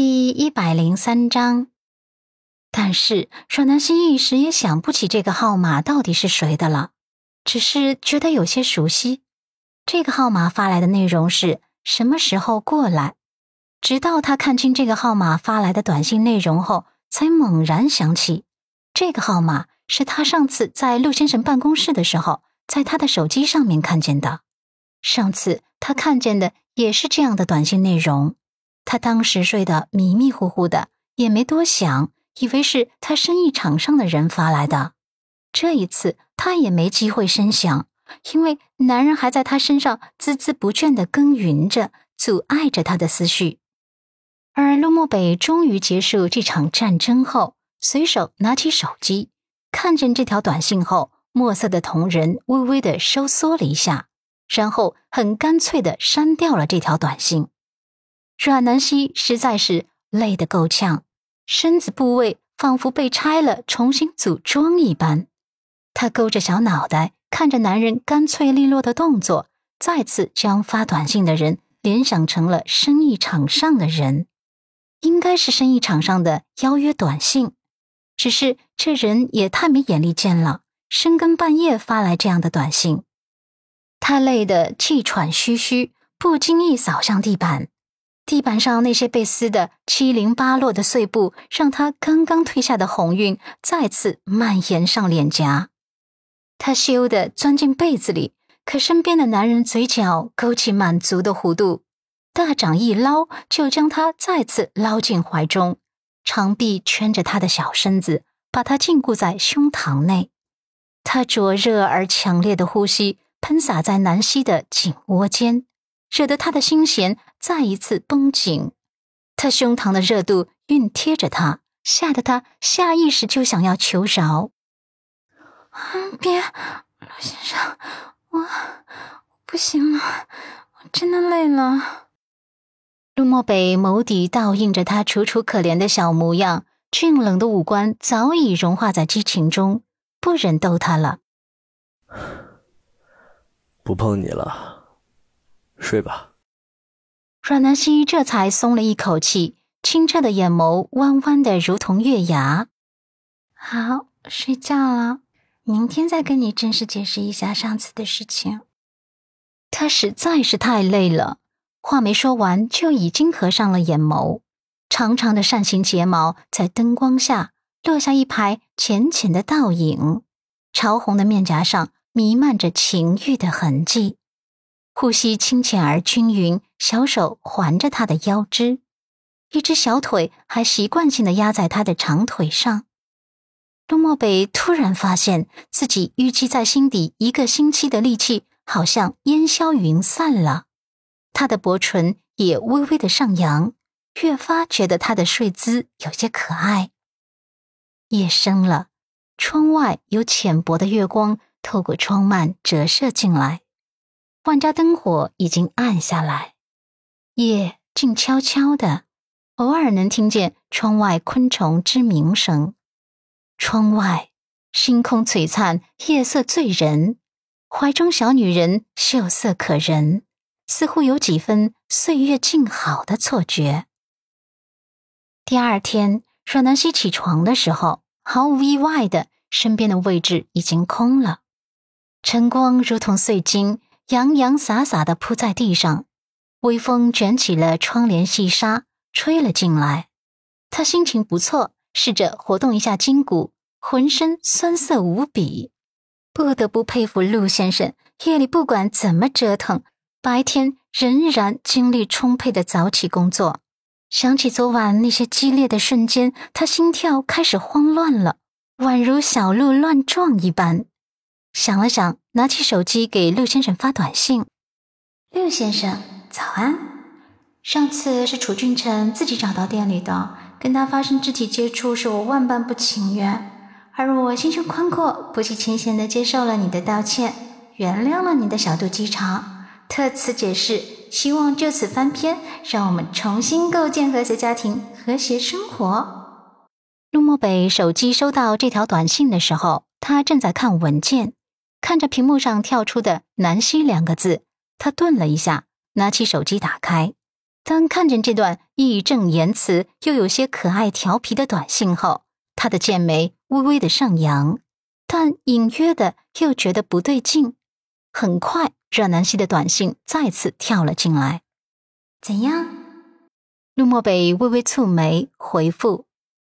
第一百零三章。但是阮南希一时也想不起这个号码到底是谁的了，只是觉得有些熟悉。这个号码发来的内容是什么时候过来？直到他看清这个号码发来的短信内容后，才猛然想起，这个号码是他上次在陆先生办公室的时候，在他的手机上面看见的。上次他看见的也是这样的短信内容。他当时睡得迷迷糊糊的，也没多想，以为是他生意场上的人发来的。这一次他也没机会深想，因为男人还在他身上孜孜不倦地耕耘着，阻碍着他的思绪。而陆漠北终于结束这场战争后，随手拿起手机，看见这条短信后，墨色的瞳仁微微的收缩了一下，然后很干脆的删掉了这条短信。阮南希实在是累得够呛，身子部位仿佛被拆了重新组装一般。她勾着小脑袋，看着男人干脆利落的动作，再次将发短信的人联想成了生意场上的人，应该是生意场上的邀约短信。只是这人也太没眼力见了，深更半夜发来这样的短信。他累得气喘吁吁，不经意扫向地板。地板上那些被撕得七零八落的碎布，让他刚刚褪下的红晕再次蔓延上脸颊。他羞得钻进被子里，可身边的男人嘴角勾起满足的弧度，大掌一捞就将他再次捞进怀中，长臂圈着他的小身子，把他禁锢在胸膛内。他灼热而强烈的呼吸喷洒在南希的颈窝间。惹得他的心弦再一次绷紧，他胸膛的热度熨贴着他，吓得他下意识就想要求饶。别，陆先生，我不行了，我真的累了。陆漠北眸底倒映着他楚楚可怜的小模样，俊冷的五官早已融化在激情中，不忍逗他了。不碰你了。睡吧。阮南希这才松了一口气，清澈的眼眸弯弯的如同月牙。好，睡觉了。明天再跟你正式解释一下上次的事情。他实在是太累了，话没说完就已经合上了眼眸，长长的扇形睫毛在灯光下落下一排浅浅的倒影，潮红的面颊上弥漫着情欲的痕迹。呼吸清浅而均匀，小手环着他的腰肢，一只小腿还习惯性的压在他的长腿上。陆漠北突然发现自己淤积在心底一个星期的力气，好像烟消云散了。他的薄唇也微微的上扬，越发觉得他的睡姿有些可爱。夜深了，窗外有浅薄的月光透过窗幔折射进来。万家灯火已经暗下来，夜静悄悄的，偶尔能听见窗外昆虫之鸣声。窗外星空璀璨，夜色醉人，怀中小女人秀色可人，似乎有几分岁月静好的错觉。第二天，阮南希起床的时候，毫无意外的，身边的位置已经空了，晨光如同碎金。洋洋洒洒的铺在地上，微风卷起了窗帘细沙，吹了进来。他心情不错，试着活动一下筋骨，浑身酸涩无比。不得不佩服陆先生，夜里不管怎么折腾，白天仍然精力充沛的早起工作。想起昨晚那些激烈的瞬间，他心跳开始慌乱了，宛如小鹿乱撞一般。想了想，拿起手机给陆先生发短信：“陆先生，早安。上次是楚俊成自己找到店里的，跟他发生肢体接触是我万般不情愿，而我心胸宽阔，不计前嫌的接受了你的道歉，原谅了你的小肚鸡肠，特此解释，希望就此翻篇，让我们重新构建和谐家庭，和谐生活。”陆漠北手机收到这条短信的时候，他正在看文件。看着屏幕上跳出的“南希”两个字，他顿了一下，拿起手机打开，当看见这段义正言辞又有些可爱调皮的短信后，他的剑眉微微的上扬，但隐约的又觉得不对劲。很快，热南希的短信再次跳了进来。怎样？陆漠北微微蹙眉回复：“